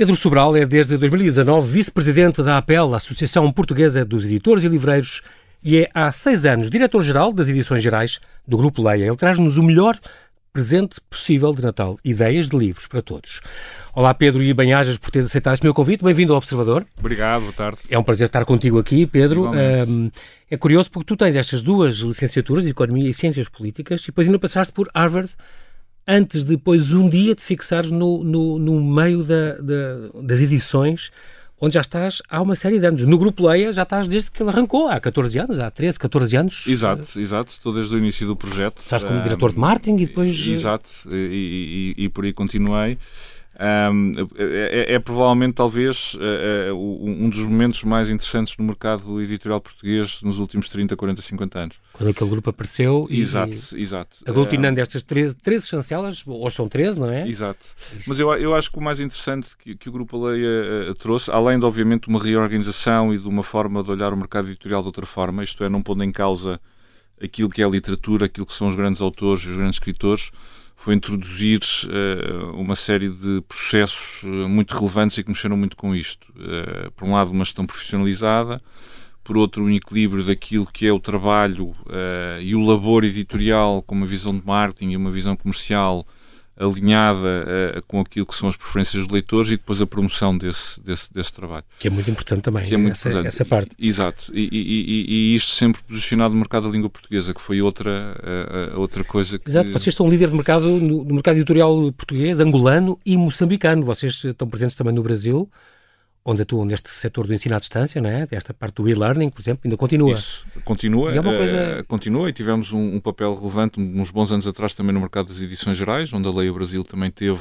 Pedro Sobral é desde 2019 vice-presidente da APEL, Associação Portuguesa dos Editores e Livreiros, e é há seis anos diretor-geral das edições gerais do Grupo Leia. Ele traz-nos o melhor presente possível de Natal, ideias de livros para todos. Olá Pedro e bem-ajas por teres aceitado este meu convite, bem-vindo ao Observador. Obrigado, boa tarde. É um prazer estar contigo aqui, Pedro. Um, é curioso porque tu tens estas duas licenciaturas Economia e Ciências Políticas e depois ainda passaste por Harvard antes de depois um dia te fixares no, no, no meio da, da, das edições, onde já estás há uma série de anos. No Grupo Leia já estás desde que ele arrancou, há 14 anos, há 13, 14 anos. Exato, exato, estou desde o início do projeto. Estás como uh, diretor de marketing e depois... Exato, e, e, e por aí continuei. Um, é, é, é, provavelmente, talvez, é, um dos momentos mais interessantes no mercado editorial português nos últimos 30, 40, 50 anos. Quando aquele grupo apareceu e. Exato, exato. Aglutinando estas 13, 13 chancelas, hoje são 13, não é? Exato. Mas eu, eu acho que o mais interessante que, que o Grupo Aleia uh, trouxe, além de, obviamente, uma reorganização e de uma forma de olhar o mercado editorial de outra forma, isto é, não pondo em causa aquilo que é a literatura, aquilo que são os grandes autores e os grandes escritores foi introduzir uh, uma série de processos uh, muito relevantes e que mexeram muito com isto. Uh, por um lado, uma gestão profissionalizada, por outro, um equilíbrio daquilo que é o trabalho e o labor editorial com uma visão de marketing e uma visão comercial alinhada uh, com aquilo que são as preferências dos leitores e depois a promoção desse, desse, desse trabalho. Que é muito importante também, que é muito essa, importante. essa parte. Exato, e, e, e, isto sempre posicionado no mercado da língua portuguesa, que foi outra, uh, outra coisa que... Exato, vocês estão líder de mercado no, no mercado editorial português, angolano e moçambicano. Vocês estão presentes também no Brasil onde atuam neste setor do ensino à distância, não é? Esta parte do e-learning, por exemplo, ainda continua. Isso, continua. E é uma coisa... Continua e tivemos um, um, papel relevante uns bons anos atrás também no mercado das edições gerais, onde a Lei Brasil também teve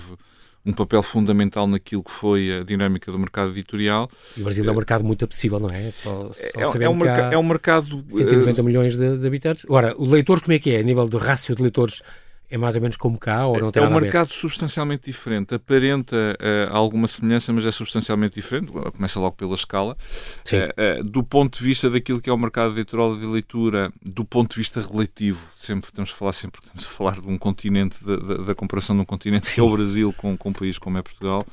um papel fundamental naquilo que foi a dinâmica do mercado editorial. E o Brasil é um mercado muito apetecível, não é? Só, só é, é, um merca, é um mercado... 190 uh, milhões de, de habitantes. Agora, o leitor como é que é? A nível de rácio de leitores é mais ou menos como cá ou não tem É um mercado substancialmente diferente. Aparenta uh, alguma semelhança, mas é substancialmente diferente. Começa logo pela escala. Uh, uh, do ponto de vista daquilo que é o mercado editorial de leitura, do ponto de vista relativo, sempre estamos a falar sempre estamos a falar de um continente, da, comparação de um continente Sim. que é o Brasil com, com um país como é Portugal,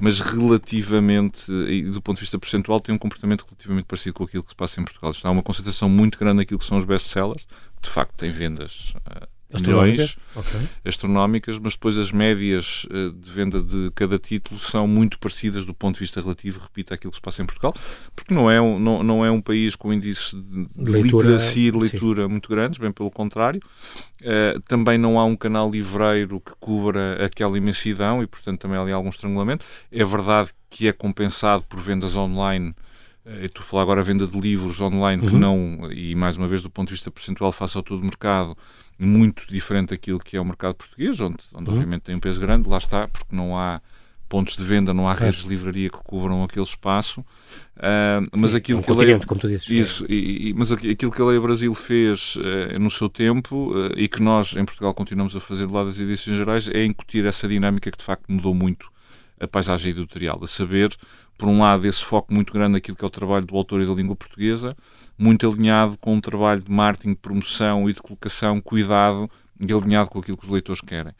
mas relativamente, e do ponto de vista percentual, tem um comportamento relativamente parecido com aquilo que se passa em Portugal. Está uma concentração muito grande naquilo que são os best-sellers, de facto tem vendas milhões okay. astronómicas, mas depois as médias uh, de venda de cada título são muito parecidas do ponto de vista relativo, repito, àquilo que se passa em Portugal, porque não é um, não, não é um país com índices de, de leitura, literacia e de leitura sim. muito grandes, bem pelo contrário. Uh, também não há um canal livreiro que cubra aquela imensidão e, portanto, também há ali algum estrangulamento. É verdade que é compensado por vendas online eh, tu falar agora a venda de livros online uhum. que não, e mais uma vez do ponto de vista percentual face ao todo o mercado, muito diferente daquilo que é o mercado português, onde, onde uhum. obviamente tem um peso grande, lá está, porque não há pontos de venda, não há redes de livraria que cobram aquele espaço. Uh, mas Sim, aquilo um que a Lei, como tu dizes. Isso, e, e, mas aquilo que a Lei Brasil fez uh, no seu tempo uh, e que nós em Portugal continuamos a fazer do lado das edições gerais é incutir essa dinâmica que de facto mudou muito a paisagem editorial, a saber, por um lado, esse foco muito grande naquilo que é o trabalho do autor e da língua portuguesa, muito alinhado com um trabalho de marketing, de promoção e de colocação, cuidado e alinhado com aquilo que os leitores querem.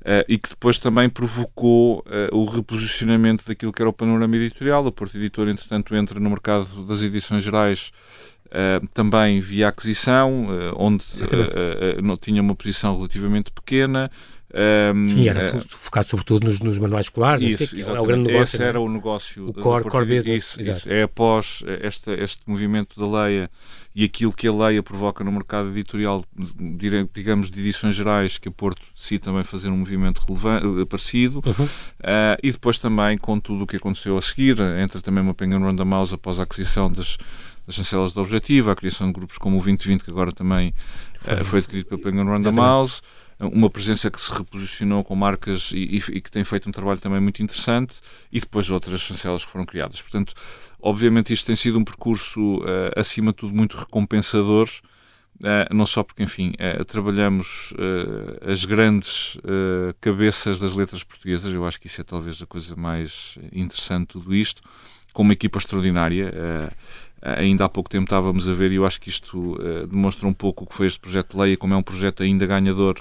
Uh, e que depois também provocou uh, o reposicionamento daquilo que era o panorama editorial. A Porto Editor, entretanto, entra no mercado das edições gerais Uh, também via aquisição, onde uh, tinha uma posição relativamente pequena, um, Sim, era uh, focado sobretudo nos, nos manuais escolares. Isso, é, é o grande negócio. Esse era o negócio. O core, core business. Isso, isso, É após este, este movimento da Leia e aquilo que a Leia provoca no mercado editorial, digamos, de edições gerais, que a Porto decide também fazer um movimento relevante, eh, parecido. Uhum. Uh, e depois também com tudo o que aconteceu a seguir, entra também uma Penguin Random House após a aquisição das das chancelas do Objetivo, a criação de grupos como o 2020, que agora também foi, uh, foi adquirido pela Penguin Random House, uma presença que se reposicionou com marcas e, e, que tem feito um trabalho também muito interessante e depois outras chancelas que foram criadas. Portanto, obviamente isto tem sido um percurso, uh, acima de tudo, muito recompensador, uh, não só porque, enfim, uh, trabalhamos as grandes cabeças das letras portuguesas, eu acho que isso é talvez a coisa mais interessante de tudo isto, com uma equipa extraordinária. Ainda há pouco tempo estávamos a ver, e eu acho que isto demonstra um pouco o que foi este projeto de lei e como é um projeto ainda ganhador.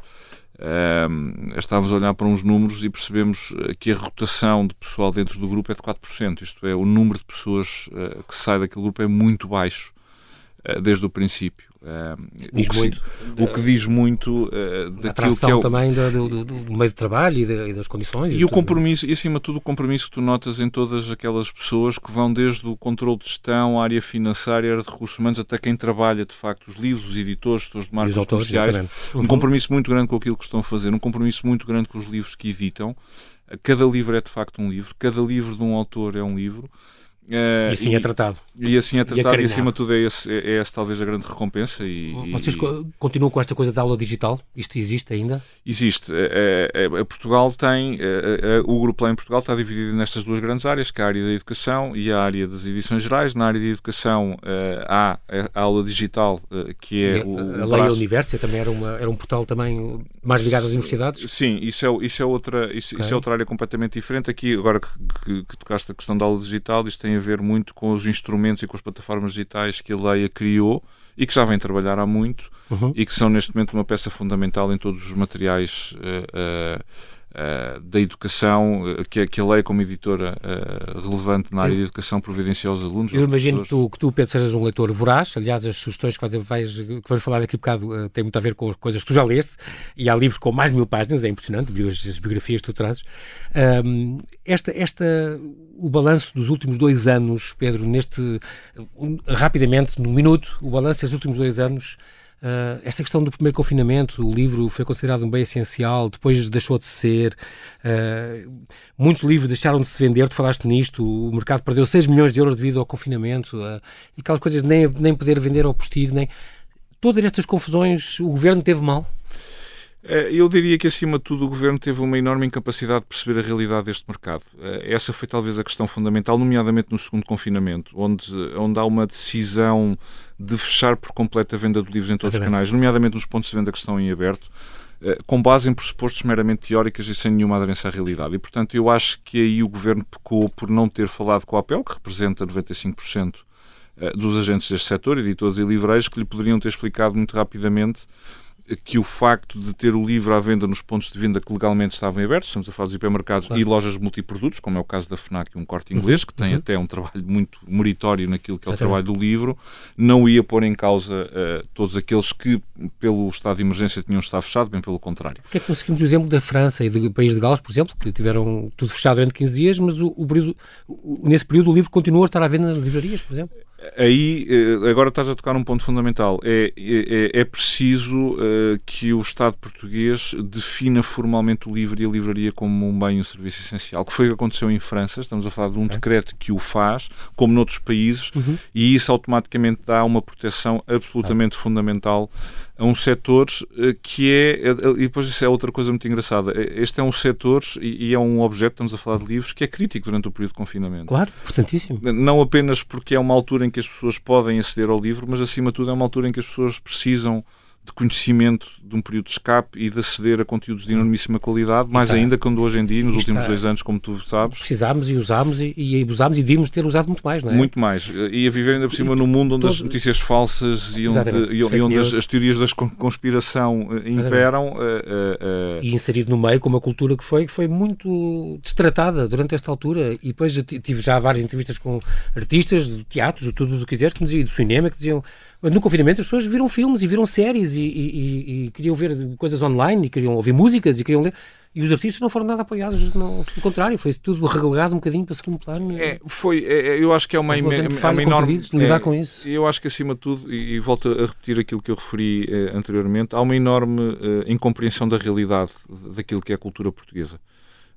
Uh, estávamos a olhar para uns números e percebemos que a rotação de pessoal dentro do grupo é de 4%, isto é, o número de pessoas uh, que sai daquele grupo é muito baixo desde o princípio. Diz o, que, muito, o que diz muito uh, daquilo que é o... também do, do, do, meio de trabalho e, de, e das condições. E, e o compromisso, e acima de tudo o compromisso que tu notas em todas aquelas pessoas que vão desde o controle de gestão, a área financeira, a área de recursos humanos, até quem trabalha de facto os livros, os editores, os de marcas comerciais. Uhum. Um compromisso muito grande com aquilo que estão a fazer, um compromisso muito grande com os livros que editam. Cada livro é de facto um livro, cada livro de um autor é um livro. Uh, e assim e, é tratado. E assim é tratado, e, e acima de tudo é, esse, é, é essa talvez a grande recompensa. E, Vocês continuam com esta coisa da aula digital? Isto existe ainda? Existe. É, é, Portugal tem, o Grupo Lá em Portugal está dividido nestas duas grandes áreas, que é a área da educação e a área das edições gerais. Na área da educação há a aula digital, que é... O, a, a Lei Universi também era, uma, era um portal também mais ligado às universidades? Sim, isso é, isso é, outra, isso, okay. isso é outra área completamente diferente. Aqui, agora que, que, que tocaste a questão da aula digital, isto tem tem a ver muito com os instrumentos e com as plataformas digitais que a Leia criou e que já vem trabalhar há muito uhum. e que são neste momento uma peça fundamental em todos os materiais uh, uh, uh, da educação, uh, que, que a lei, como editora uh, relevante na área eu, de educação, providencia aos alunos. Eu imagino que tu, que tu, Pedro, sejas um leitor voraz. Aliás, as sugestões que vais, vais, que vais falar daqui a bocado têm muito a ver com as coisas que tu já leste. E há livros com mais de mil páginas, é impressionante, as biografias que tu trazes. Um, esta, esta, o balanço dos últimos dois anos, Pedro, neste. Um, rapidamente, num minuto, o balanço destes últimos dois anos. Uh, esta questão do primeiro confinamento, o livro foi considerado um bem essencial, depois deixou de ser. Uh, muitos livros deixaram de se vender, tu falaste nisto, o mercado perdeu 6 milhões de euros devido ao confinamento, uh, e aquelas coisas nem, nem poder vender ao postigo, nem. Todas estas confusões, o governo teve mal? Eh, eu diria que, acima de tudo, o governo teve uma enorme incapacidade de perceber a realidade deste mercado. Eh, essa foi talvez a questão fundamental, nomeadamente no segundo confinamento, onde, onde há uma decisão de fechar por completo a venda de livros em todos os canais, nomeadamente nos pontos de venda que estão em aberto, eh, com base em pressupostos meramente teóricas e sem nenhuma aderência à realidade. E, portanto, eu acho que aí o governo pecou por não ter falado com a APEL, que representa 95% dos agentes deste setor, editores e livreiros, que lhe poderiam ter explicado muito rapidamente que o facto de ter o livro à venda nos pontos de venda que legalmente estavam abertos, estamos a falar dos hipermercados claro. e lojas multiprodutos, como é o caso da FNAC e um corte inglês, uhum. que tem uhum. até um trabalho muito meritório naquilo que é o trabalho do livro, não ia pôr em causa uh, todos aqueles que, pelo estado de emergência, tinham estado fechados, bem pelo contrário. Porque é que conseguimos o exemplo da França e do país de Gales, por exemplo, que tiveram tudo fechado durante 15 dias, mas o, o período, o, nesse período o livro continuou a estar à venda nas livrarias, por exemplo? Aí eh, agora estás a tocar um ponto fundamental. É, é, é preciso uh, que o Estado português defina formalmente o livro e a livraria como um bem e um serviço essencial. Que foi o que aconteceu em França. Estamos a falar de um decreto que o faz, como noutros países, uhum. e isso automaticamente dá uma proteção absolutamente ah. fundamental a um setor eh, que é, e depois isso é outra coisa muito engraçada, este é um setor e é um objeto, estamos a falar de livros, que é crítico durante o período de confinamento. Claro, importantíssimo. Não apenas porque é uma altura em que as pessoas podem aceder ao livro, mas acima de tudo é uma altura em que as pessoas precisam de conhecimento de um período de escape e de aceder a conteúdos de enormíssima qualidade, mais está, ainda quando hoje em dia, nos últimos está, dois anos, como tu sabes. Precisámos e usámos e, e usámos e devíamos ter usado muito mais, não é? Muito mais. E a viver ainda por cima num mundo onde todo, as notícias falsas e onde, e, onde as, as, teorias da conspiração eh, imperam. Uh, uh, uh, e inserido no meio com uma cultura que foi, que foi muito destratada durante esta altura. E depois tive já várias entrevistas com artistas de teatro, de tudo o que quiseres, que me diziam, do cinema, que diziam no confinamento as pessoas viram filmes e viram séries e, e, e, queriam ver coisas online e queriam ouvir músicas e queriam ler. E os artistas não foram nada apoiados, não, pelo contrário, foi tudo relegado um bocadinho para segundo plano. É, foi, é, é eu acho que é uma, uma, uma, uma enorme. Lidar é, com isso. Eu acho que, acima de tudo, e, e volto a repetir aquilo que eu referi eh, anteriormente, há uma enorme eh, incompreensão da realidade daquilo que é a cultura portuguesa.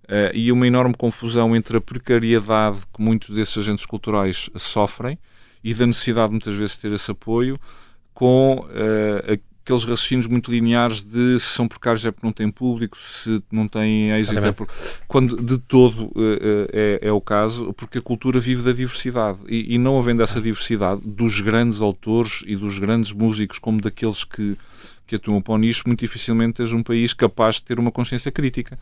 Uh, e uma enorme confusão entre a precariedade que muitos desses agentes culturais sofrem e da necessidade muitas vezes de ter esse apoio com uh, aqueles raciocínios muito lineares de se são precários é porque não têm público, se não têm êxito é porque... Quando de todo uh, é, é, o caso, porque a cultura vive da diversidade e, e não havendo essa diversidade dos grandes autores e dos grandes músicos como daqueles que que atuam para o nicho, muito dificilmente tens um país capaz de ter uma consciência crítica.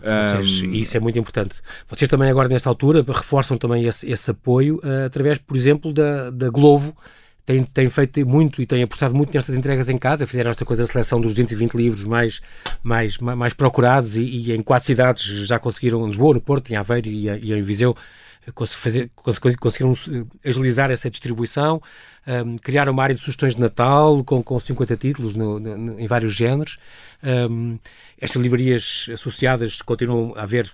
Vocês, um... Isso é muito importante. Vocês também agora, nesta altura, reforçam também esse, esse apoio uh, através, por exemplo, da, da Glovo, tem, tem feito muito e tem apostado muito nestas entregas em casa. Fizeram esta coisa da seleção dos 220 livros mais, mais, mais procurados e, e, em quatro cidades já conseguiram, Lisboa, no Porto, em Aveiro e, e em Viseu, fazer, conseguiram eh, agilizar essa distribuição, um, criaram uma área de sugestões de Natal com, com 50 títulos no, no, em vários géneros. Um, estas livrarias associadas continuam a haver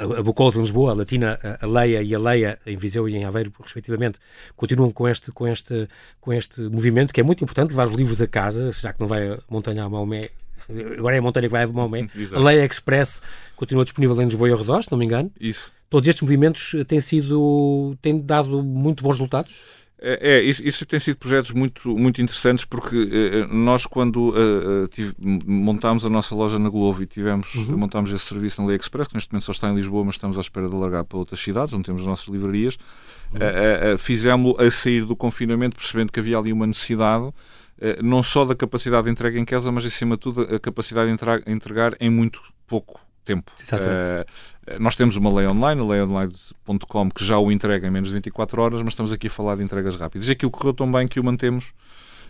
a Bucols em Lisboa, a Latina, a Leia e a Leia em Viseu e em Aveiro, respectivamente, continuam com este, com este, com este movimento que é muito importante, levar os livros a casa, já que não vai a montanha a Maomé, agora é a montanha que vai a Maomé. a Leia Express continua disponível em Lisboa e arredores, se não me engano. Isso. Todos estes movimentos têm sido, têm dado muito bons resultados? É, é, isso, isso, tem sido projetos muito, muito interessantes porque eh, nós quando uh, tive, montámos a nossa loja na Globo e tivemos, uhum. montámos esse serviço na AliExpress, que neste momento só está em Lisboa, mas estamos à espera de largar para outras cidades, onde temos as nossas livrarias, uhum. uh, uh, fizemos a sair do confinamento percebendo que havia ali uma necessidade não só da capacidade de entrega em casa, mas acima de tudo a capacidade de entregar em muito pouco tempo. Exatamente. Nós temos uma lei online, a leionline.com, que já o entrega em menos de 24 horas, mas estamos aqui a falar de entregas rápidas. E aquilo correu tão bem que o mantemos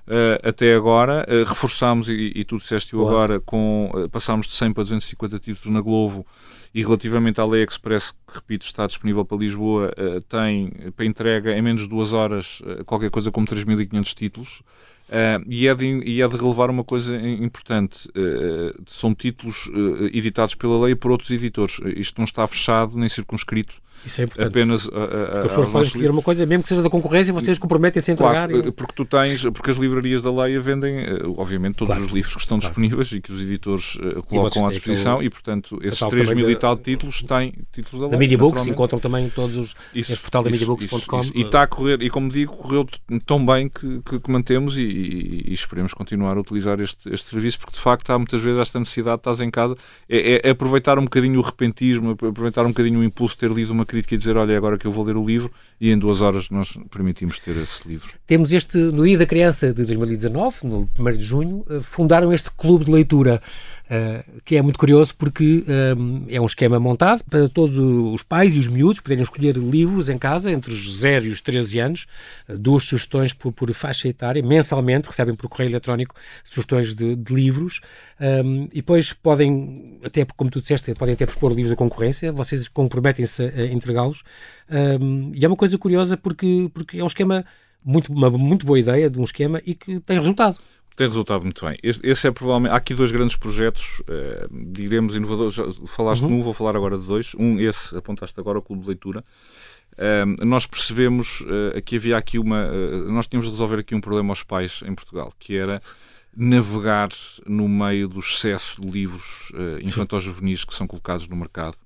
Uh, até agora. Uh, reforçámos, e, e tu disseste-o agora, com, uh, passámos de 100 para 250 títulos na Globo e relativamente à Lei Express, que repito, está disponível para Lisboa, tem para entrega em menos de duas horas qualquer coisa como 3.500 títulos. Uh, e, é de, e é de relevar uma coisa importante: uh, são títulos uh, editados pela lei por outros editores. Isto não está fechado nem circunscrito isso é importante. Apenas a, a, porque as pessoas podem escolher uma coisa, mesmo que seja da concorrência, vocês comprometem-se a entregar. Claro, e... porque tu tens, porque as livrarias da Leia vendem, eh, obviamente, todos claro. os livros que estão claro. disponíveis e que os editores uh, colocam à disposição, e, portanto, esses 3 mil e tal títulos têm títulos da Leia. Na Media Books encontram também todos os. Isso, esse portal da MediaBooks.com. E está a correr, e como digo, correu tão bem que, que, que mantemos e, e, e, esperemos continuar a utilizar este, este serviço, porque de facto há muitas vezes esta necessidade, estás em casa, é, é, é aproveitar um bocadinho o repentismo, aproveitar um bocadinho o impulso de ter lido uma crítica e dizer, olha, agora agora que eu vou ler o livro e em duas horas nós permitimos ter esse livro. Temos este, no Dia da Criança de 2019, no 1 de junho, eh, fundaram este clube de leitura Uh, que é muito curioso porque um, eh, é um esquema montado para todos os pais e os miúdos poderem escolher livros em casa entre os 0 e os 13 anos, uh, duas sugestões por, por, faixa etária, mensalmente recebem por correio eletrónico sugestões de, de livros um, e depois podem, até como tu disseste, podem até propor livros da concorrência, vocês comprometem-se a entregá-los um, e é uma coisa curiosa porque, porque é um esquema muito, uma muito boa ideia de um esquema e que tem resultado tem resultado muito bem. Este, esse é provavelmente. Há aqui dois grandes projetos, eh, diremos inovadores. Falaste uhum. de um, vou falar agora de dois. Um, esse, apontaste agora, o Clube de Leitura. Uh, nós percebemos uh, que havia aqui uma. Uh, nós tínhamos de resolver aqui um problema aos pais em Portugal, que era navegar no meio do excesso de livros uh, infantos-juvenis que são colocados no mercado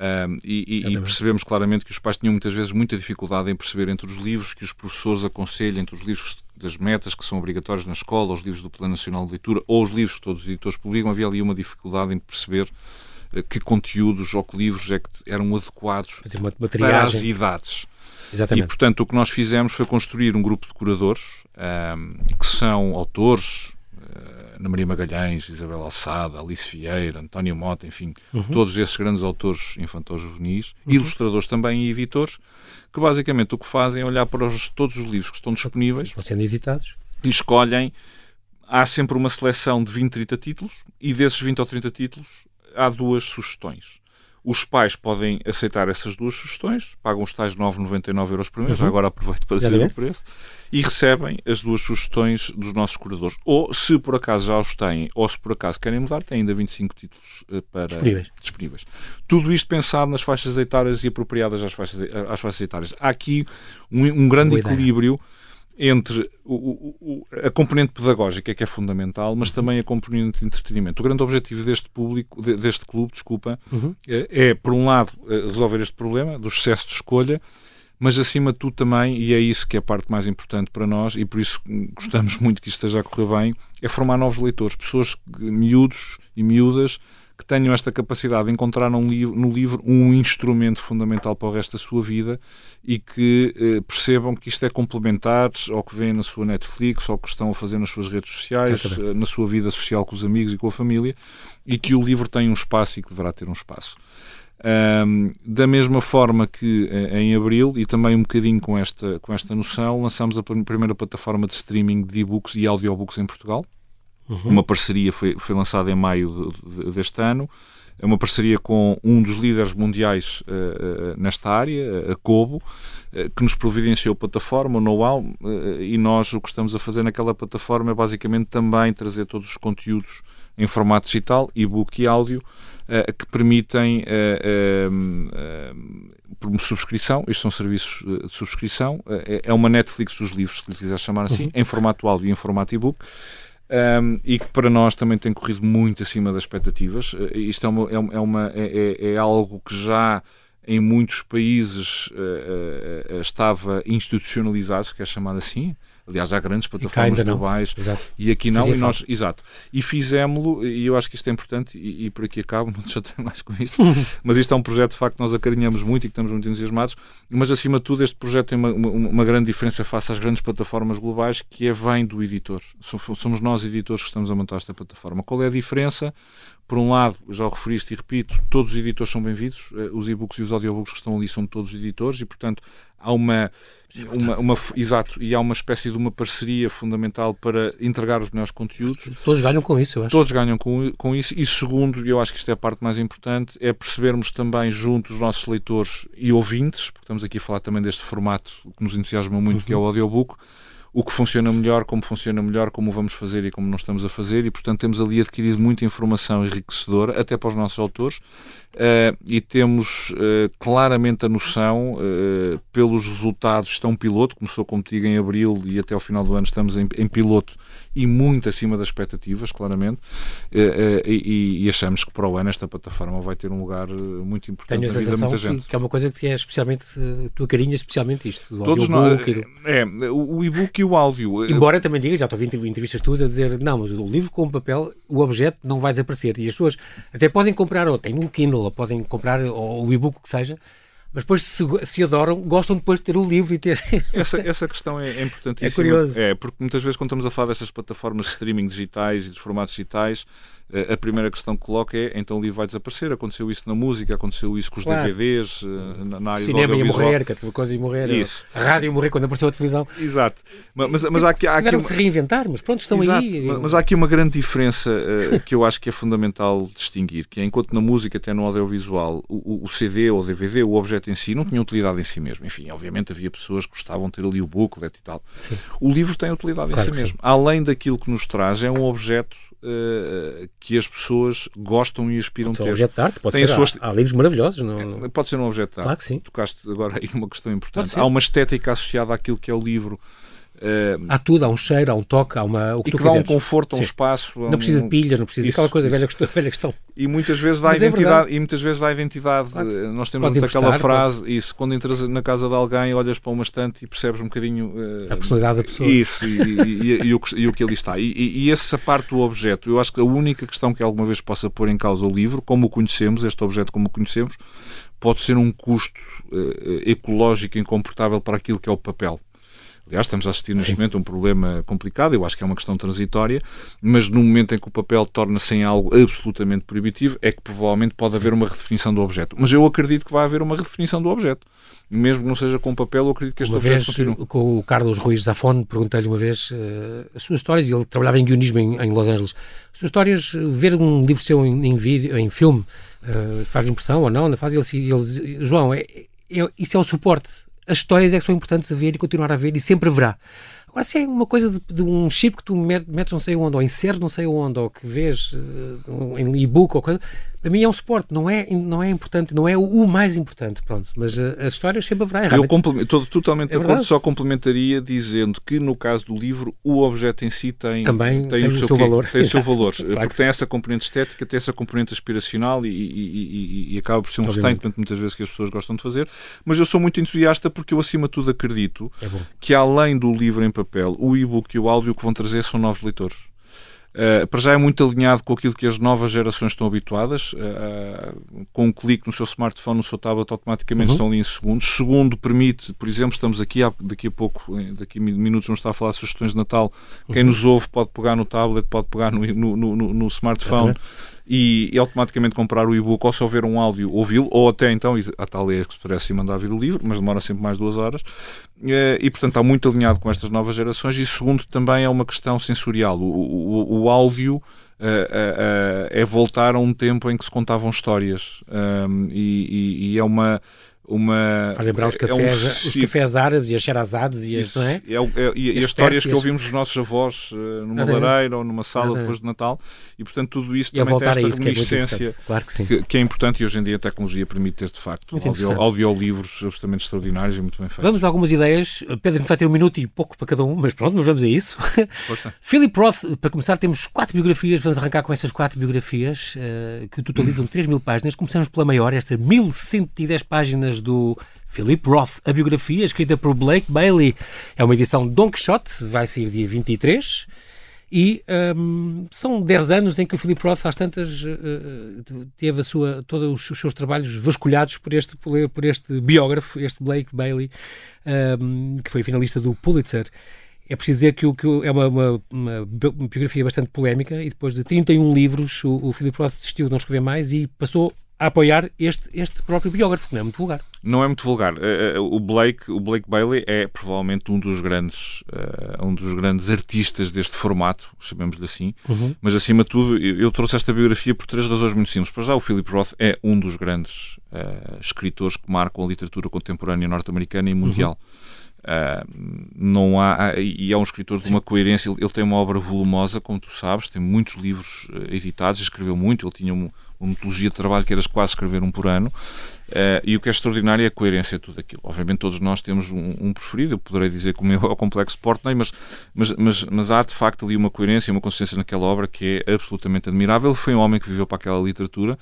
um, e, e, percebemos claramente que os pais tinham muitas vezes muita dificuldade em perceber entre os livros que os professores aconselham, entre os livros das metas que são obrigatórios na escola, os livros do Plano Nacional de Leitura ou os livros que todos os editores publicam, havia ali uma dificuldade em perceber uh, que conteúdos ou que livros é que eram adequados para as idades. Exatamente. E, portanto, o que nós fizemos foi construir um grupo de curadores um, que são autores, Ana Maria Magalhães, Isabel Alçada, Alice Vieira, António Mota, enfim, uhum. todos esses grandes autores infantos juvenis, uhum. ilustradores também e editores, que basicamente o que fazem é olhar para os, todos os livros que estão disponíveis. Estão sendo editados. E escolhem. Há sempre uma seleção de 20, 30 títulos e desses 20 ou 30 títulos há duas sugestões. Os pais podem aceitar essas duas sugestões, pagam os tais 9,99 euros por mês, uhum. agora aproveito para dizer o preço, e recebem as duas sugestões dos nossos curadores. Ou, se por acaso já os têm, ou se por acaso querem mudar, têm ainda 25 títulos uh, para disponíveis. disponíveis. Tudo isto pensado nas faixas etárias e apropriadas às faixas, às faixas etárias. Há aqui um, um grande Boa equilíbrio. Ideia entre o, o, a componente pedagógica, que é fundamental, mas também a componente de entretenimento. O grande objetivo deste público, deste clube, desculpa, uhum. é, é, por um lado, eh, resolver este problema do excesso de escolha, mas acima de tudo também, e é isso que é a parte mais importante para nós, e por isso gostamos muito que isto esteja a correr bem, é formar novos leitores, pessoas, miúdos e miúdas, que tenham esta capacidade de encontrar no livro, um instrumento fundamental para o resto da sua vida e que eh, percebam que isto é complementar ao que vêem na sua Netflix, ao que estão a fazer nas suas redes sociais, eh, na sua vida social com os amigos e com a família, e que o livro tem um espaço e que deverá ter um espaço. Um, da mesma forma que eh, em abril, e também um bocadinho com esta, com esta noção, lançamos a primeira plataforma de streaming de e-books e audiobooks em Portugal. Uhum. Uma parceria foi, foi lançada em maio de, de, deste ano. É uma parceria com um dos líderes mundiais uh, uh, nesta área, a Kobo, uh, que nos providenciou a plataforma, o know-how, e nós o que estamos a fazer naquela plataforma é basicamente também trazer todos os conteúdos em formato digital, e-book e áudio, que permitem por subscrição, estes são serviços de subscrição, é, é uma Netflix dos livros, se lhe quiser chamar assim, uhum. em formato áudio e em formato e-book, um, e que para nós também tem corrido muito acima das expectativas. Uh, isto é, uma, é, é, uma, é, é, é algo que já em muitos países uh, estava institucionalizado, se quer chamar assim. Aliás, há grandes plataformas globais e aqui não, e nós, exato. E fizemos-lo, e eu acho que isto é importante, e, e por aqui acabo, não deixa mais com isto, mas isto é um projeto de facto que nós acarinhamos muito e que estamos muito entusiasmados, mas acima de tudo este projeto tem uma, uma, uma grande diferença face às grandes plataformas globais, que é vem do editor. Somos nós, editores, que estamos a montar esta plataforma. Qual é a diferença? Por um lado, já o referiste e repito, todos os editores são bem-vindos, eh, os e-books e os audiobooks que estão ali são todos editores e, portanto, há uma, é uma, uma, exato, e há uma espécie de uma parceria fundamental para entregar os melhores conteúdos. Todos ganham com isso, eu acho. Todos ganham com, com isso. E segundo, e eu acho que isto é a parte mais importante, é percebermos também junto os nossos leitores e ouvintes, porque estamos aqui a falar também deste formato que nos entusiasma muito, uhum. que é o audiobook, o que funciona melhor, como funciona melhor, como vamos fazer e como não estamos a fazer, e portanto temos ali adquirido muita informação enriquecedora, até para os nossos autores, uh, e temos uh, claramente a noção, uh, pelos resultados, estão piloto, começou como digo em abril e até ao final do ano estamos em, em piloto e muito acima das expectativas, claramente, e, e, achamos que para o ano esta plataforma vai ter um lugar muito importante Tenho na vida de muita que, gente. Que é uma coisa que é especialmente, tua carinha especialmente isto, do Todos nós, do... É, o e-book e o áudio. Embora também diga, já estou a ouvir entrevistas tuas a dizer, não, mas o livro com papel, o objeto não vai desaparecer, e as pessoas até podem comprar, ou têm um Kindle, ou podem comprar ou o e-book que seja, mas depois se, se, adoram, gostam depois de ter o livro e ter. Essa, essa questão é, é importantíssima. É curioso. É, porque muitas vezes, quando estamos a falar destas plataformas de streaming digitais e dos formatos digitais, a primeira questão que coloca é então o livro vai desaparecer. Aconteceu isso na música, aconteceu isso com os claro. DVDs, eh, na, área o cinema ia morrer, que a coisa ia morrer, isso. a rádio ia morrer quando apareceu a televisão. Exato. Mas, mas, mas há aqui, há aqui uma... se reinventar, mas pronto, estão Exato. aí. Mas, mas há aqui uma grande diferença uh, que eu acho que é fundamental distinguir, que é enquanto na música, até no audiovisual, o, o CD ou o DVD, o objeto em si, não tinha utilidade em si mesmo. Enfim, obviamente havia pessoas que gostavam de ter ali o booklet e tal. Sim. O livro tem utilidade claro em si mesmo. Sim. Além daquilo que nos traz, é um objeto uh, que as pessoas gostam e aspiram pode ter. Um objeto de arte, pode Tem ser, suas... há, há, livros maravilhosos. Não... É, pode ser um objeto de arte. Claro que sim. Tocaste agora aí uma questão importante. Há uma estética associada àquilo que é o livro Uh, há tudo, há um cheiro, há um toque, há uma. O que e que dá quiseres. um conforto, um espaço. Não precisa de pilhas, não precisa de aquela coisa, velha questão, velha questão. E muitas vezes dá Mas é identidade, é e muitas vezes dá identidade. Claro, nós temos muito aquela frase, pode... isso, quando entras na casa de alguém, olhas para uma estante e percebes um bocadinho uh, a personalidade da pessoa. Isso, e, e, e, o, que, e o que ali está. E, essa parte do objeto, eu acho que a única questão que alguma vez possa pôr em causa o livro, como o conhecemos, este objeto como o conhecemos, pode ser um custo uh, ecológico incomportável para aquilo que é o papel. Aliás, estamos a assistir neste momento a um problema complicado, eu acho que é uma questão transitória, mas no momento em que o papel torna-se em algo absolutamente proibitivo, é que provavelmente pode haver uma redefinição do objeto. Mas eu acredito que vai haver uma redefinição do objeto. Mesmo que não seja com papel, eu acredito que este uma objeto vez, continue. Com o Carlos Ruiz Zafón, perguntei-lhe uma vez uh, as suas histórias, e ele trabalhava em guionismo em, em Los Angeles. As suas histórias, ver um livro seu em, em vídeo, em filme, uh, faz impressão ou não? não faz? Ele, ele, João, é, é, isso é o suporte as histórias é que são importantes a ver e continuar a ver e sempre haverá. Agora, se é uma coisa de, de um chip que tu metes não sei onde, ou inseres não sei onde, ou que vês uh, em e-book ou coisa, para mim é um suporte, não é, não é importante, não é o, mais importante, pronto. Mas uh, as histórias sempre haverá. Eu estou totalmente é de acordo, só complementaria dizendo que no caso do livro o objeto em si tem, Também tem, tem o, seu, seu valor. Tem o seu valor, claro porque tem essa componente estética, tem essa componente aspiracional e, e, e, e acaba por ser um Obviamente. muitas vezes que as pessoas gostam de fazer. Mas eu sou muito entusiasta porque eu acima de tudo acredito é que além do livro em papel, o e-book e o áudio que vão trazer são novos leitores. Uh, para já é muito alinhado com aquilo que as novas gerações estão habituadas. Uh, com um clique no seu smartphone, no seu tablet, automaticamente uhum. estão ali em segundos. Segundo, permite, por exemplo, estamos aqui, daqui a pouco, daqui a minutos, vamos estar a falar de sugestões de Natal. Uhum. Quem nos ouve pode pegar no tablet, pode pegar no, no, no, no smartphone. E, e, automaticamente comprar o e-book ou se houver um áudio ouvi-lo, ou até então a tal é Express e mandar vir o livro, mas demora sempre mais duas horas. Eh, e, portanto, está muito alinhado com estas novas gerações. E segundo, também é uma questão sensorial. O, o, o áudio uh, uh, é voltar a um tempo em que se contavam histórias. Um, e, e, e é uma uma. Faz lembrar os cafés, é um, os cafés árabes e as xerazadas e as, não é? é, é e, as histórias que ouvimos dos nossos avós uh, numa lareira ou numa sala depois de Natal e, portanto, tudo isso e também tem esta isso, reminiscência que é, claro que, que, que, é importante e hoje em dia a tecnologia permite ter, de facto, audio, audiolivros absolutamente extraordinários e muito bem feitos. Vamos a algumas ideias. Pedro, vai ter um minuto e pouco para cada um, mas pronto, mas vamos a isso. Philip Roth, para começar, temos quatro biografias. Vamos arrancar com essas quatro biografias uh, que totalizam 3 mil páginas. Começamos pela maior, esta 1110 páginas do Philip Roth, a biografia escrita por Blake Bailey. É uma edição Don Quixote, vai sair dia 23. E um, são 10 anos em que o Philip Roth, às tantas, uh, teve a sua, todos os seus trabalhos vasculhados por este, por este biógrafo, este Blake Bailey, um, que foi finalista do Pulitzer. É preciso dizer que, que é uma, uma, uma, biografia bastante polémica e depois de 31 livros o, o Philip Roth desistiu de não escrever mais e passou a apoiar este, este próprio biógrafo, que não é muito vulgar. Não é muito vulgar. Uh, o, Blake, o Blake Bailey é provavelmente um dos grandes, uh, um dos grandes artistas deste formato, chamemos-lhe assim. Uhum. Mas acima de tudo, eu, eu, trouxe esta biografia por três razões muito simples. Para já, o Philip Roth é um dos grandes uh, escritores que marcam a literatura contemporânea norte-americana e mundial. Uhum. Uh, não há, e é um escritor de Sim. uma coerência. Ele, ele, tem uma obra volumosa, como tu sabes, tem muitos livros editados, escreveu muito. Ele tinha um, uma metodologia de trabalho que era quase escrever um por ano. Uh, e o que é extraordinário é a coerência de tudo aquilo. Obviamente todos nós temos um, um preferido, eu poderei dizer que o meu é o Complexo Portney, mas, mas, mas, mas há de facto ali uma coerência, uma consciência naquela obra que é absolutamente admirável. Foi um homem que viveu para aquela literatura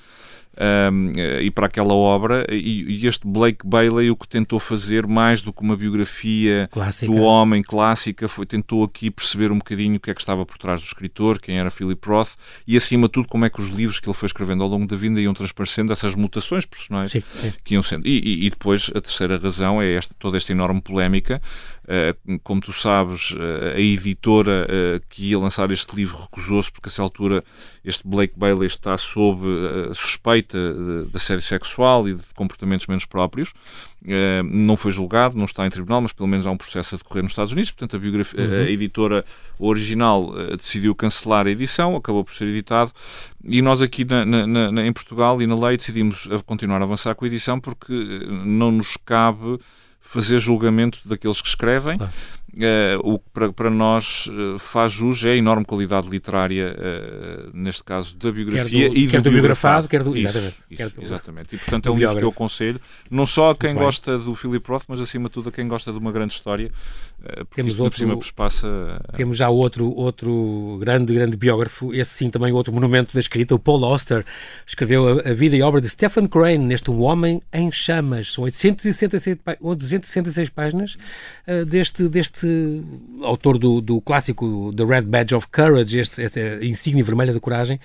um, e para aquela obra. E, e, este Blake Bailey o que tentou fazer mais do que uma biografia clássica. do homem clássica foi tentou aqui perceber um bocadinho o que é que estava por trás do escritor, quem era Philip Roth e acima de tudo como é que os livros que ele foi escrevendo ao longo da vida iam transparecendo essas mutações personais sim, sim. que iam sendo. E, e, e, depois a terceira razão é esta, toda esta enorme polémica. Uh, como tu sabes, uh, a editora uh, que ia lançar este livro recusou-se porque a essa altura este Blake Bailey está sob suspeita de, assédio sexual e de comportamentos menos próprios. Não foi julgado, não está em tribunal, mas pelo menos há um processo a decorrer nos Estados Unidos. Portanto, a, biografia, uhum. a editora original decidiu cancelar a edição, acabou por ser editado. E nós aqui na, na, na, em Portugal e na lei decidimos continuar a avançar com a edição porque não nos cabe fazer julgamento daqueles que escrevem. Ah. Uh, o que para, para nós uh, faz jus é a enorme qualidade literária, uh, neste caso da biografia do, e quer do, do biografado, quer do. Isso, exatamente. Isso, do, exatamente. E portanto é um livro que eu aconselho, não só a quem Muito gosta bem. do Philip Roth, mas acima de tudo a quem gosta de uma grande história, porque temos outro, por cima passa. Temos já outro, outro grande, grande biógrafo, esse sim também outro monumento da escrita, o Paul Auster, escreveu a, a vida e obra de Stephen Crane neste Um Homem em Chamas. São 866, 266 páginas deste, deste autor do, do clássico The Red Badge of Courage, este, esta insígnia vermelha da coragem,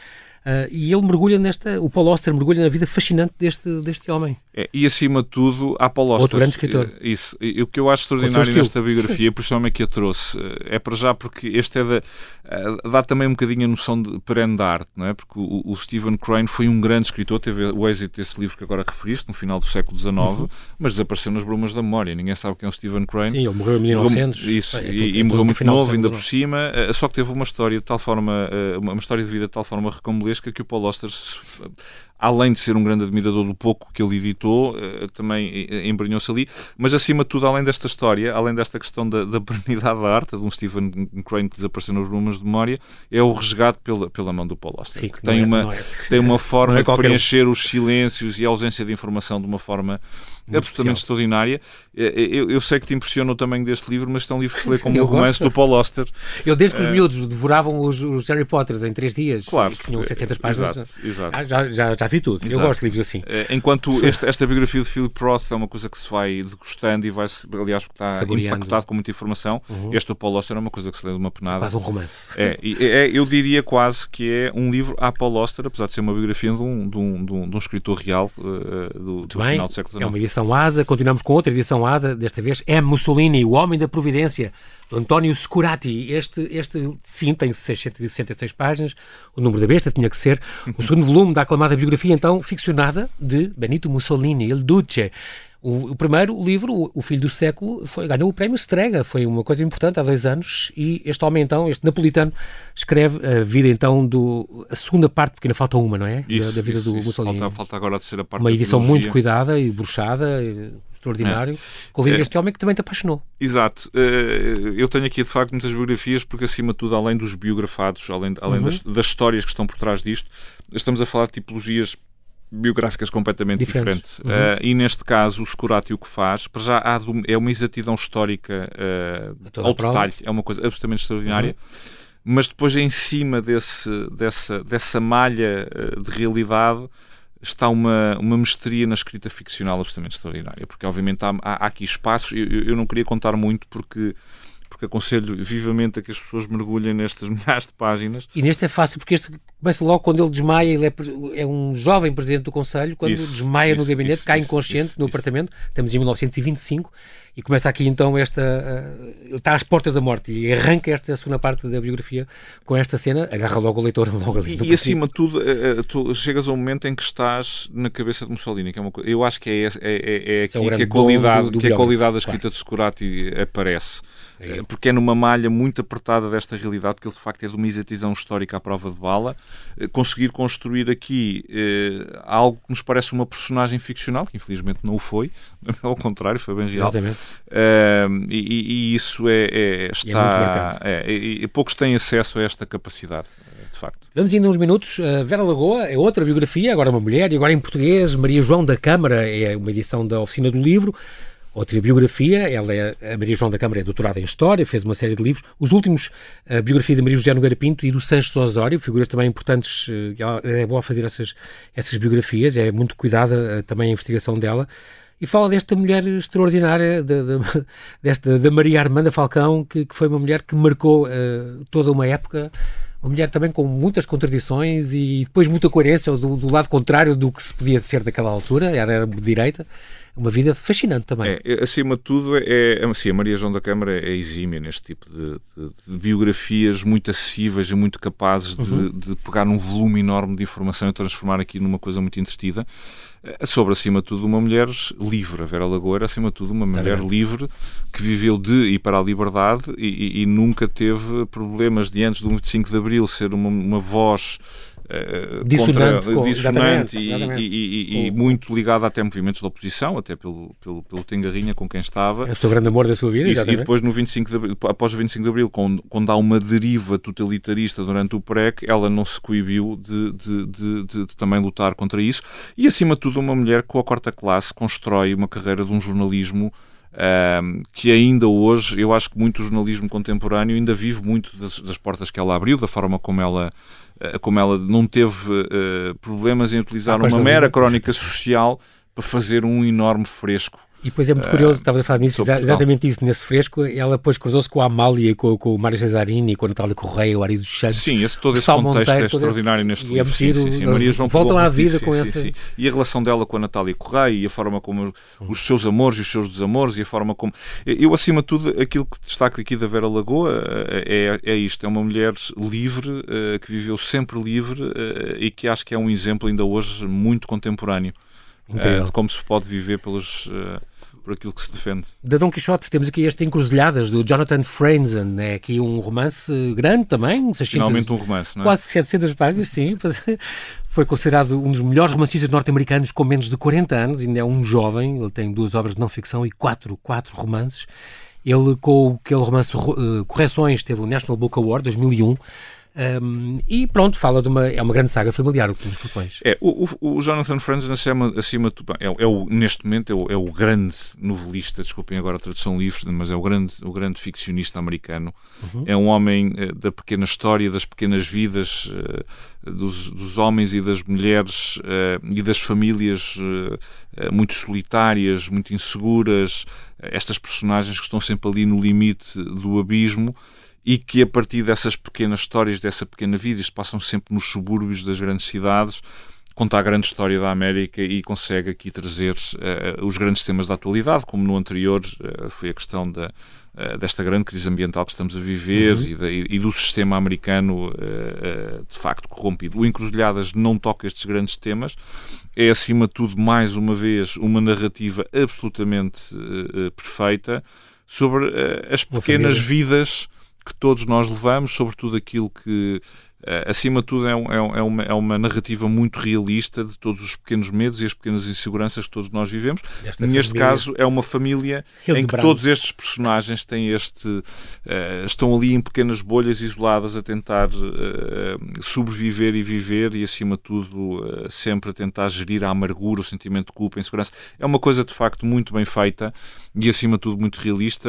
Uh, e ele mergulha nesta, o Paul Auster mergulha na vida fascinante deste, deste homem. É, e acima de tudo, há Paul Auster. Outro grande escritor. Eh, isso. E o que eu acho extraordinário nesta biografia, por isso é que a trouxe, eh, é para já porque este é da, eh, dá também um bocadinho a noção de perene da arte, não é? Porque o, o, Stephen Crane foi um grande escritor, teve o êxito desse livro que agora referiste, no final do século XIX, uhum. mas desapareceu nas brumas da memória. Ninguém sabe quem é o Stephen Crane. Sim, ele morreu em 1900. Isso, é, e, é, e morreu muito novo, ainda por cima, só que teve uma história de tal forma, uma história de vida de tal forma que o Paul Auster além de ser um grande admirador do pouco que ele editou, eh, também embrenhou-se ali, mas acima de tudo, além desta história, além desta questão da, da perenidade da arte, de um Stephen Crane que desapareceu nos volumes de memória, é o resgate pela, pela mão do Paul Auster, Sim, que tem, é, uma, é. tem uma forma é de preencher os silêncios e a ausência de informação de uma forma absolutamente especial. extraordinária. Eu, eu, sei que te impressionou também deste livro, mas é um livro que se lê como um romance do Paul Auster. Eu, desde que os miúdos devoravam os, os Harry Potters em três dias, claro, que tinham 700 páginas, exato, exato. Já, já, já vi tudo. Exato. Eu gosto de livros assim. Enquanto este, esta biografia de Philip Roth é uma coisa que se vai degustando e vai, aliás, porque está Saboreando. impactado com muita informação, uhum. este do Paul Auster é uma coisa que se lê de uma penada. Quase um romance. É, é, eu diria quase que é um livro à Paul Auster, apesar de ser uma biografia de um, de um, de um, de um escritor real uh, do, do final do século XIX. É uma edição asa, continuamos com outra edição asa, desta vez é Mussolini, o homem da providência, do António Scurati. Este, este sim, tem 666 páginas, o número da besta tinha que ser o segundo volume da aclamada biografia, então, ficcionada de Benito Mussolini, Il Duce. O, o, primeiro livro, o, Filho do Século, foi, ganhou o prémio Strega, foi uma coisa importante há dois anos, e este homem então, este napolitano, escreve a vida então do... a segunda parte, porque ainda falta uma, não é? Isso, da, da vida isso, do isso. Mussolini. Falta, falta agora a terceira parte Uma edição muito cuidada e bruxada, extraordinário, é. com o livro é. deste homem que também te apaixonou. Exato. Eh, eu tenho aqui, de facto, muitas biografias, porque acima de tudo, além dos biografados, além, além uhum. das, das histórias que estão por trás disto, estamos a falar de tipologias biográficas completamente diferentes. Uhum. Uh, e neste caso, o Securati o que faz, para já há, é uma exatidão histórica uh, ao detalhe, é uma coisa absolutamente extraordinária. Uhum. Mas depois, em cima desse, dessa, dessa malha uh, de realidade, está uma, uma mestria na escrita ficcional absolutamente extraordinária. Porque, obviamente, há, há, há aqui espaços. Eu, eu não queria contar muito, porque porque aconselho vivamente a que as pessoas mergulhem nestas milhares de páginas. E neste é fácil, porque este começa logo quando ele desmaia, ele é, é um jovem presidente do Conselho, quando isso, desmaia isso, no gabinete, isso, cai inconsciente no apartamento, estamos em 1925, e começa aqui então esta. Uh, está às portas da morte e arranca esta segunda parte da biografia com esta cena, agarra logo o leitor logo ali. E, e acima de tudo, uh, tu chegas a um momento em que estás na cabeça de Mussolini, que é uma coisa. Eu acho que é, é, é, é aqui é que, a qualidade, do, do que a qualidade da escrita claro. de Securati aparece. É. Porque é numa malha muito apertada desta realidade, que ele de facto é de uma exatidão histórica à prova de bala. Conseguir construir aqui eh, algo que nos parece uma personagem ficcional, que infelizmente não o foi, ao contrário, foi bem real. Exatamente. Uh, e, e, isso é, é, é está. É, e, poucos têm acesso a esta capacidade. De facto. Vamos indo uns minutos. Uh, Vera Lagoa é outra biografia, agora uma mulher, e agora em português. Maria João da Câmara é uma edição da Oficina do Livro. Outra biografia, ela é, a Maria João da Câmara é doutorada em História, fez uma série de livros. Os últimos, a biografia da Maria José Nogueira Pinto e do Sancho Osório, figuras também importantes, eh, é bom fazer essas, essas biografias, é muito cuidada também a investigação dela. E fala desta mulher extraordinária, de, de, desta, da Maria Armanda Falcão, que, que, foi uma mulher que marcou uh, toda uma época, uma mulher também com muitas contradições e depois muita coerência do, do lado contrário do que se podia ser daquela altura, era de direita, uma vida fascinante também. É, acima de tudo, é, é, assim, a Maria João da Câmara é exímia neste tipo de, de, de biografias muito acessíveis e muito capazes uhum. de, de, pegar um volume enorme de informação e transformar aqui numa coisa muito entretida. Eh, sobre, acima de tudo, uma mulher livre. A Vera Lagoa acima de tudo, uma mulher é livre que viveu de e para a liberdade e, e, e nunca teve problemas de antes do 25 de Abril ser uma, uma voz uh, dissonante, contra, com, dissonante e, e, e, muito ligado até a movimentos da oposição, até pelo, pelo, pelo Tengarrinha com quem estava. É o seu grande amor da sua vida, E depois, no 25 de abril, após o 25 de Abril, quando, quando há uma deriva totalitarista durante o PREC, ela não se coibiu de, de, de, de, também lutar contra isso. E, acima de tudo, uma mulher com a quarta classe, constrói uma carreira de um jornalismo um, que ainda hoje, eu acho que muito jornalismo contemporâneo ainda vive muito das, das, portas que ela abriu, da forma como ela, uh, como ela não teve uh, problemas em utilizar ah, uma mera crónica social para fazer um enorme fresco e depois é muito curioso, uh, estavas a falar nisso, exatamente isso, nesse fresco, ela depois cruzou-se com a Amália, com, com o Mário Cesarini, com a Natália Correia, o Ari dos Santos. Sim, esse, todo esse contexto Monteiro, é extraordinário esse, neste livro. É sim, sim, sim. Maria João voltam à vida com essa... Sim, E a relação dela com a Natália Correia e a forma como os seus amores e os seus desamores e a forma como... Eu, acima de tudo, aquilo que destaco aqui da Vera Lagoa eh, é, é isto, é uma mulher livre, uh, que viveu sempre livre uh, e que acho que é um exemplo ainda hoje muito contemporâneo de como se pode viver pelos por aquilo que se defende. Da Dom Quixote temos aqui este Encruzilhadas, do Jonathan Franzen, é aqui um romance grande também, 600, Finalmente um romance, não é? Quase 700 páginas, sim. Foi considerado um dos melhores romancistas norte-americanos com menos de 40 anos, ainda é um jovem, ele tem duas obras de não-ficção e quatro, quatro romances. Ele, com aquele romance uh, Correções, teve o National Book Award 2001, Um, e pronto, fala de uma. É uma grande saga familiar, o Clube dos Furtões. É, o, o, o Jonathan Franzen, acima, acima de tudo, é, é, o, neste momento é o, é o grande novelista, desculpem agora a tradução livre, mas é o grande, o grande ficcionista americano. Uhum. É um homem uh, da pequena história, das pequenas vidas uh, dos, dos, homens e das mulheres uh, e das famílias muito solitárias, muito inseguras, estas personagens que estão sempre ali no limite do abismo e que a partir dessas pequenas histórias, dessa pequena vida, isto passam sempre nos subúrbios das grandes cidades, conta a grande história da América e consegue aqui trazer uh, os grandes temas da atualidade, como no anterior uh, foi a questão da, uh, desta grande crise ambiental que estamos a viver uhum. e, da, e, do sistema americano de facto corrompido. O Encruzilhadas não toca estes grandes temas, é acima de tudo, mais uma vez, uma narrativa absolutamente perfeita sobre as pequenas vidas que todos nós levamos, sobretudo aquilo que acima de tudo, é, um, é, uma, é, uma, narrativa muito realista de todos os pequenos medos e as pequenas inseguranças que todos nós vivemos. Esta Neste família... caso, é uma família em que todos estes personagens têm este. Uh, estão ali em pequenas bolhas isoladas a tentar uh, sobreviver e viver e, acima de tudo, sempre a tentar gerir a amargura, o sentimento de culpa, a insegurança. É uma coisa, de facto, muito bem feita e, acima de tudo, muito realista.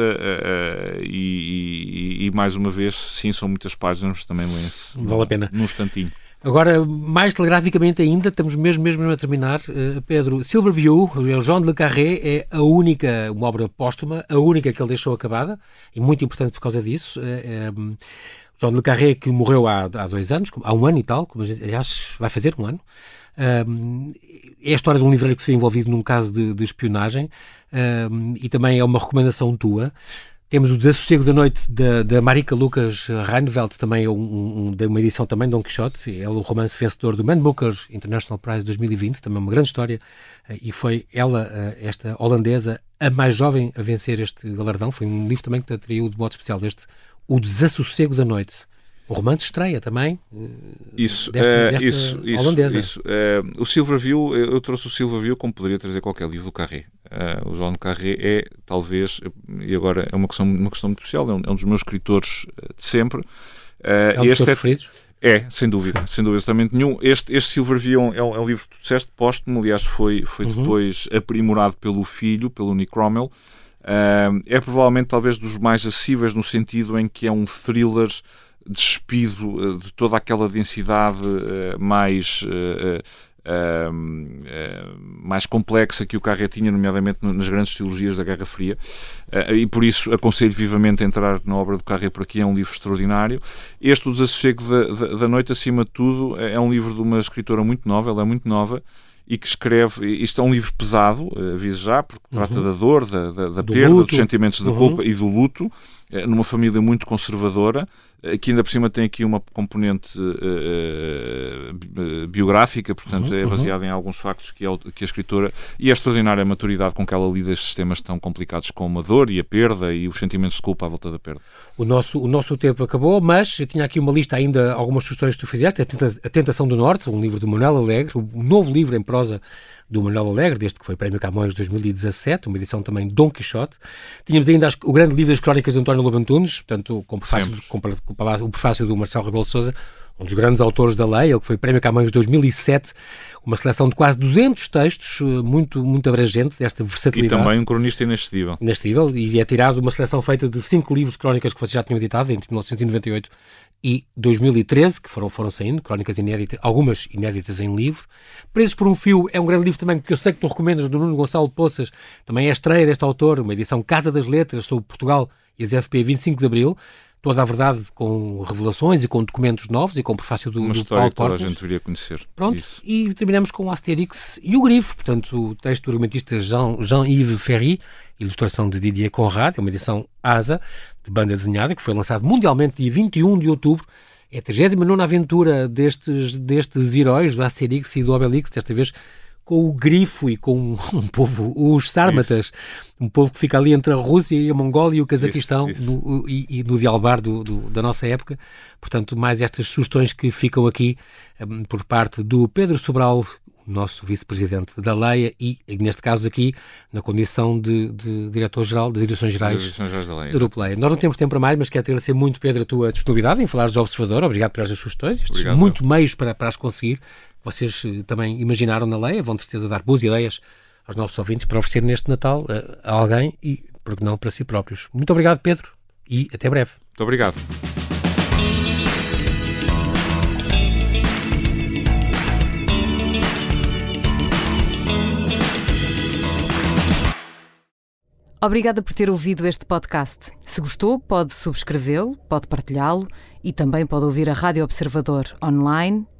E, e, e, mais uma vez, sim, são muitas páginas, mas também leem-se. Vale a pena. Num instantinho. Agora, mais telegraficamente ainda, estamos mesmo, mesmo a terminar. Uh, Pedro, Silverview, o Jean Le Carré, é a única, uma obra póstuma, a única que ele deixou acabada, e muito importante por causa disso. É, é, Jean Le Carré, que morreu há, há dois anos, há um ano e tal, como, aliás, vai fazer um ano. Um, é a história de um livreiro que se vê envolvido num caso de, de espionagem um, e também é uma recomendação tua. Temos o Desassossego da Noite da, da Marika Lucas Reinfeldt, também um, um, de uma edição também de Don Quixote, é o romance vencedor do Man Booker International Prize 2020, também uma grande história, eh, e foi ela, eh, esta holandesa, a mais jovem a vencer este galardão. Foi um livro também que te atraiu de modo especial, este O Desassossego da Noite. O romance estreia também eh, isso, desta, é, desta isso, holandesa. Isso, é, o Silverview, eu trouxe o Silverview como poderia trazer qualquer livro do Carré. O João Carré é, talvez, e agora é uma questão, uma questão muito especial, é um, é um dos meus escritores de sempre. É um dos este é, preferidos? É, sem dúvida, sem dúvida também nenhum. Este, este Silverview é um, é um livro que tu disseste póstumo, aliás, foi, foi uhum. depois aprimorado pelo filho, pelo Nick Rommel. Uh, é provavelmente talvez dos mais acessíveis no sentido em que é um thriller despido eh, de toda aquela densidade eh, mais eh, mais complexa que o Carré tinha, nomeadamente nas grandes teologias da Guerra Fria, e por isso aconselho vivamente a entrar na obra do Carré por aqui, é um livro extraordinário. Este, O Desassossego da, da, Noite, acima de tudo, é um livro de uma escritora muito nova, ela é muito nova, e que escreve. Isto é um livro pesado, aviso já, porque trata uhum. da dor, da, da, da perda, luto. dos sentimentos de uhum. culpa e do luto, numa família muito conservadora. Que ainda por cima tem aqui uma componente uh, biográfica, portanto uhum, é baseada uhum. em alguns factos que a, que a escritora e a extraordinária maturidade com que ela lida estes temas tão complicados como a dor e a perda e os sentimentos de culpa à volta da perda. O nosso, o nosso tempo acabou, mas eu tinha aqui uma lista ainda, algumas sugestões que tu fizeste, a Tentação do Norte, um livro de Manuel Alegre, um novo livro em prosa do Manuel Alegre, desde que foi Prémio Camões 2017, uma edição também de Dom Quixote. Tínhamos ainda as, o grande livro das crónicas de António Lobo Antunes, portanto, com, prefácio, com, o prefácio do Marcelo Rebelo de Sousa, um dos grandes autores da lei, ele que foi Prémio Camões 2007, uma seleção de quase 200 textos, eh, muito, muito abrangente, desta versatilidade. E também um cronista inexcedível. Inexcedível, e é tirado uma seleção feita de cinco livros de crónicas que vocês já tinham editado, entre 1998 e 2013, que foram, foram saindo, crónicas inéditas, algumas inéditas em livro. Presos por um Fio é um grande livro também, que eu sei que tu recomendas, do Nuno Gonçalo Poças, também é a estreia deste autor, uma edição Casa das Letras sobre Portugal e as FP 25 de Abril toda a verdade com revelações e com documentos novos e com o prefácio do, Uma do história Paulo que toda a gente deveria conhecer. Pronto, Isso. e terminamos com o Asterix e o Grifo, portanto, o texto do argumentista Jean-Yves Jean Ferry, ilustração de Didier Conrad, é uma edição ASA, de banda desenhada, que foi lançado mundialmente dia 21 de outubro. É a 39 aventura destes, destes heróis do Asterix e do Obelix, desta vez com o grifo e com um povo, os sármatas, isso. um povo que fica ali entre a Rússia e a Mongólia e o Cazaquistão isso, isso. No, e, e, no dialbar do, do, da nossa época. Portanto, mais estas sugestões que ficam aqui um, por parte do Pedro Sobral, nosso vice-presidente da Leia e, neste caso aqui, na condição de, de diretor-geral das Direções Gerais, Gerais da Leia. Do Grupo Leia. Nós não temos tempo para mais, mas quero agradecer muito, Pedro, a tua disponibilidade em falar do Observador. Obrigado pelas sugestões, estes Obrigado. muitos meios para, para as conseguir. Vocês eh, também imaginaram na Leia, vão de certeza dar boas ideias aos nossos ouvintes para oferecer neste Natal eh, a alguém e, por que não, para si próprios. Muito obrigado, Pedro, e até breve. Muito obrigado. Obrigada por ter ouvido este podcast. Se gostou, pode subscrevê-lo, pode partilhá-lo e também pode ouvir a Rádio Observador online